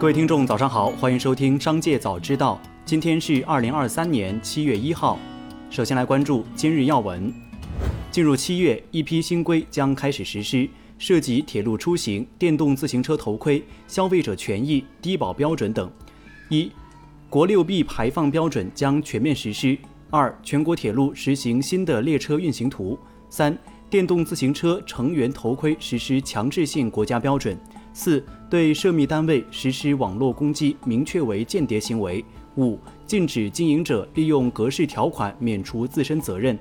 各位听众，早上好，欢迎收听《商界早知道》。今天是二零二三年七月一号。首先来关注今日要闻。进入七月，一批新规将开始实施，涉及铁路出行、电动自行车头盔、消费者权益、低保标准等。一、国六 B 排放标准将全面实施。二、全国铁路实行新的列车运行图。三、电动自行车成员头盔实施强制性国家标准。四、对涉密单位实施网络攻击，明确为间谍行为。五、禁止经营者利用格式条款免除自身责任。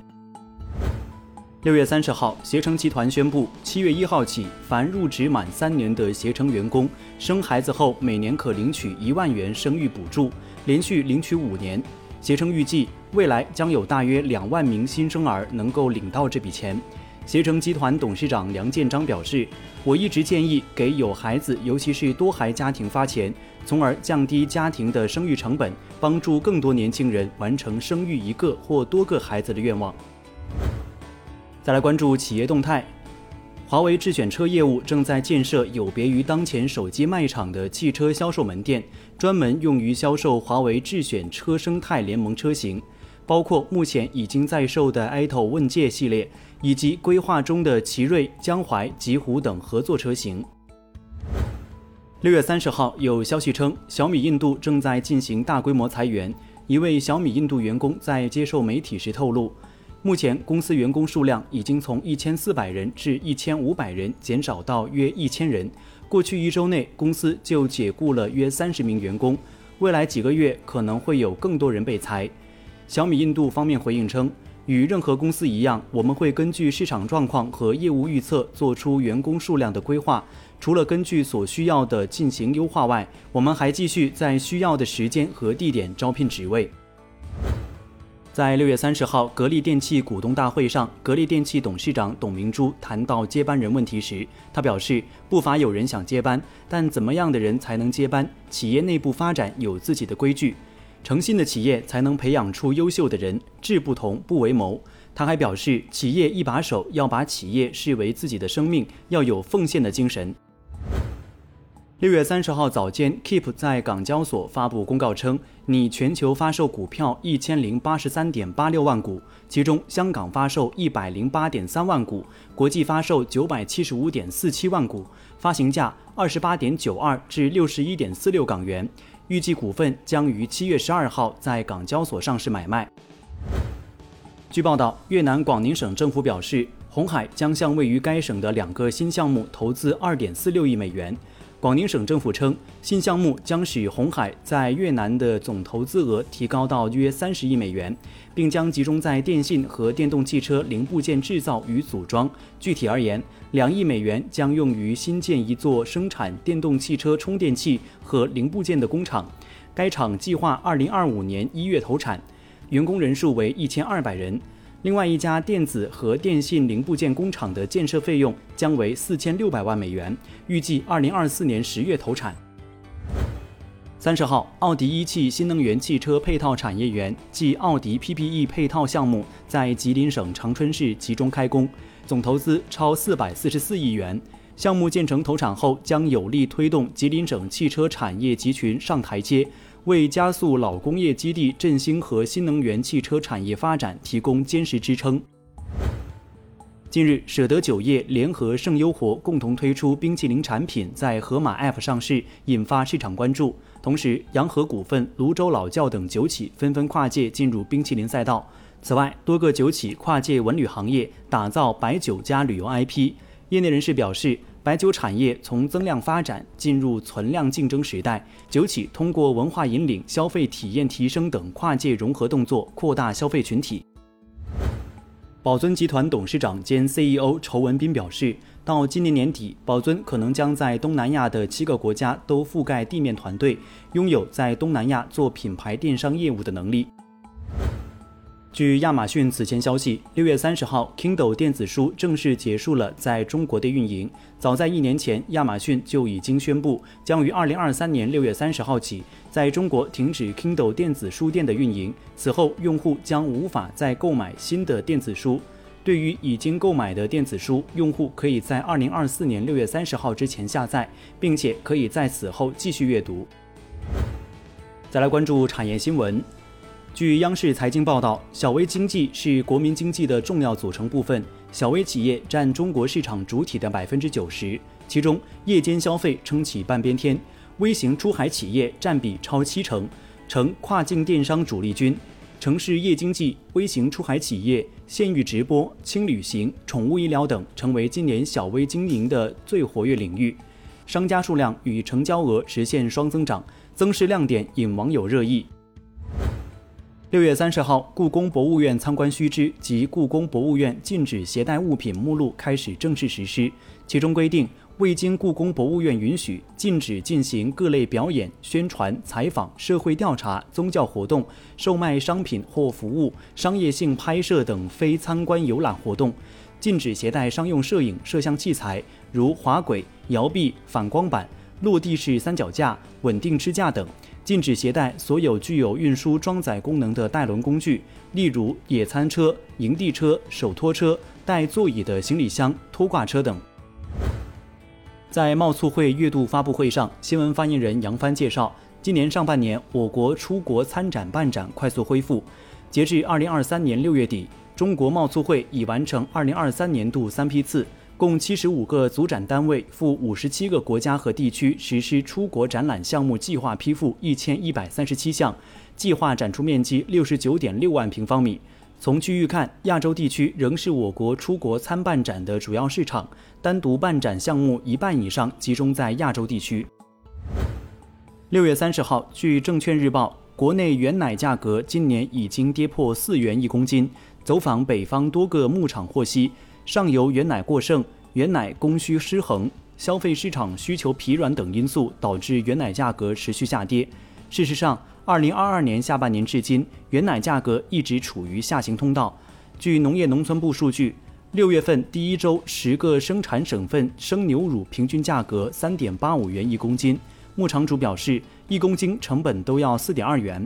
六月三十号，携程集团宣布，七月一号起，凡入职满三年的携程员工，生孩子后每年可领取一万元生育补助，连续领取五年。携程预计，未来将有大约两万名新生儿能够领到这笔钱。携程集团董事长梁建章表示：“我一直建议给有孩子，尤其是多孩家庭发钱，从而降低家庭的生育成本，帮助更多年轻人完成生育一个或多个孩子的愿望。”再来关注企业动态，华为智选车业务正在建设有别于当前手机卖场的汽车销售门店，专门用于销售华为智选车生态联盟车型。包括目前已经在售的 ito 问界系列，以及规划中的奇瑞、江淮、极狐等合作车型。六月三十号，有消息称，小米印度正在进行大规模裁员。一位小米印度员工在接受媒体时透露，目前公司员工数量已经从一千四百人至一千五百人减少到约一千人。过去一周内，公司就解雇了约三十名员工，未来几个月可能会有更多人被裁。小米印度方面回应称，与任何公司一样，我们会根据市场状况和业务预测做出员工数量的规划。除了根据所需要的进行优化外，我们还继续在需要的时间和地点招聘职位。在六月三十号格力电器股东大会上，格力电器董事长董明珠谈到接班人问题时，他表示，不乏有人想接班，但怎么样的人才能接班？企业内部发展有自己的规矩。诚信的企业才能培养出优秀的人，志不同不为谋。他还表示，企业一把手要把企业视为自己的生命，要有奉献的精神。六月三十号早间，Keep 在港交所发布公告称，拟全球发售股票一千零八十三点八六万股，其中香港发售一百零八点三万股，国际发售九百七十五点四七万股，发行价二十八点九二至六十一点四六港元。预计股份将于七月十二号在港交所上市买卖。据报道，越南广宁省政府表示，红海将向位于该省的两个新项目投资二点四六亿美元。广宁省政府称，新项目将使红海在越南的总投资额提高到约三十亿美元，并将集中在电信和电动汽车零部件制造与组装。具体而言，两亿美元将用于新建一座生产电动汽车充电器和零部件的工厂，该厂计划二零二五年一月投产，员工人数为一千二百人。另外一家电子和电信零部件工厂的建设费用将为四千六百万美元，预计二零二四年十月投产。三十号，奥迪一汽新能源汽车配套产业园暨奥迪 PPE 配套项目在吉林省长春市集中开工，总投资超四百四十四亿元。项目建成投产后，将有力推动吉林省汽车产业集群上台阶。为加速老工业基地振兴和新能源汽车产业发展提供坚实支撑。近日，舍得酒业联合盛优活共同推出冰淇淋产品，在盒马 App 上市，引发市场关注。同时，洋河股份、泸州老窖等酒企纷纷跨界进入冰淇淋赛道。此外，多个酒企跨界文旅行业，打造白酒加旅游 IP。业内人士表示。白酒产业从增量发展进入存量竞争时代，酒企通过文化引领、消费体验提升等跨界融合动作，扩大消费群体。宝尊集团董事长兼 CEO 仇文斌表示，到今年年底，宝尊可能将在东南亚的七个国家都覆盖地面团队，拥有在东南亚做品牌电商业务的能力。据亚马逊此前消息，六月三十号，Kindle 电子书正式结束了在中国的运营。早在一年前，亚马逊就已经宣布将于二零二三年六月三十号起在中国停止 Kindle 电子书店的运营。此后，用户将无法再购买新的电子书。对于已经购买的电子书，用户可以在二零二四年六月三十号之前下载，并且可以在此后继续阅读。再来关注产业新闻。据央视财经报道，小微经济是国民经济的重要组成部分，小微企业占中国市场主体的百分之九十，其中夜间消费撑起半边天，微型出海企业占比超七成，成跨境电商主力军。城市夜经济、微型出海企业、县域直播、轻旅行、宠物医疗等成为今年小微经营的最活跃领域，商家数量与成交额实现双增长，增势亮点引网友热议。六月三十号，故宫博物院参观须知及故宫博物院禁止携带物品目录开始正式实施，其中规定。未经故宫博物院允许，禁止进行各类表演、宣传、采访、社会调查、宗教活动、售卖商品或服务、商业性拍摄等非参观游览活动；禁止携带商用摄影摄像器材，如滑轨、摇臂、反光板、落地式三脚架、稳定支架等；禁止携带所有具有运输装载功能的带轮工具，例如野餐车、营地车、手拖车、带座椅的行李箱、拖挂车等。在贸促会月度发布会上，新闻发言人杨帆介绍，今年上半年我国出国参展办展快速恢复。截至二零二三年六月底，中国贸促会已完成二零二三年度三批次，共七十五个组展单位赴五十七个国家和地区实施出国展览项目计划批复一千一百三十七项，计划展出面积六十九点六万平方米。从区域看，亚洲地区仍是我国出国参办展的主要市场，单独办展项目一半以上集中在亚洲地区。六月三十号，据证券日报，国内原奶价格今年已经跌破四元一公斤。走访北方多个牧场获悉，上游原奶过剩、原奶供需失衡、消费市场需求疲软等因素导致原奶价格持续下跌。事实上，二零二二年下半年至今，原奶价格一直处于下行通道。据农业农村部数据，六月份第一周十个生产省份生牛乳平均价格三点八五元一公斤，牧场主表示，一公斤成本都要四点二元。